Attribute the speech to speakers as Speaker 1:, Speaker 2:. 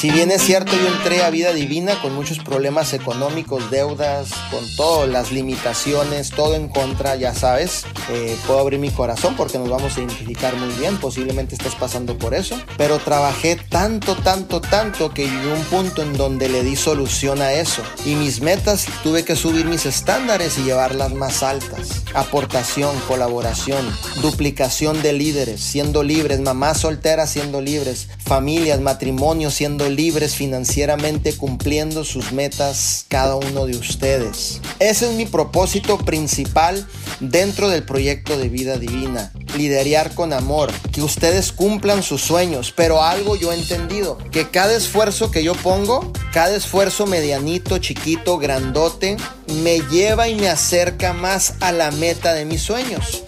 Speaker 1: Si bien es cierto, yo entré a vida divina con muchos problemas económicos, deudas, con todas las limitaciones, todo en contra, ya sabes, eh, puedo abrir mi corazón porque nos vamos a identificar muy bien, posiblemente estés pasando por eso, pero trabajé tanto, tanto, tanto que llegué a un punto en donde le di solución a eso. Y mis metas tuve que subir mis estándares y llevarlas más altas. Aportación, colaboración, duplicación de líderes, siendo libres, mamás solteras siendo libres, familias, matrimonios siendo libres financieramente, cumpliendo sus metas cada uno de ustedes. Ese es mi propósito principal dentro del proyecto de vida divina. Liderar con amor, que ustedes cumplan sus sueños, pero algo yo he entendido, que cada esfuerzo que yo pongo, cada esfuerzo medianito, chiquito, grandote, me lleva y me acerca más a la meta de mis sueños.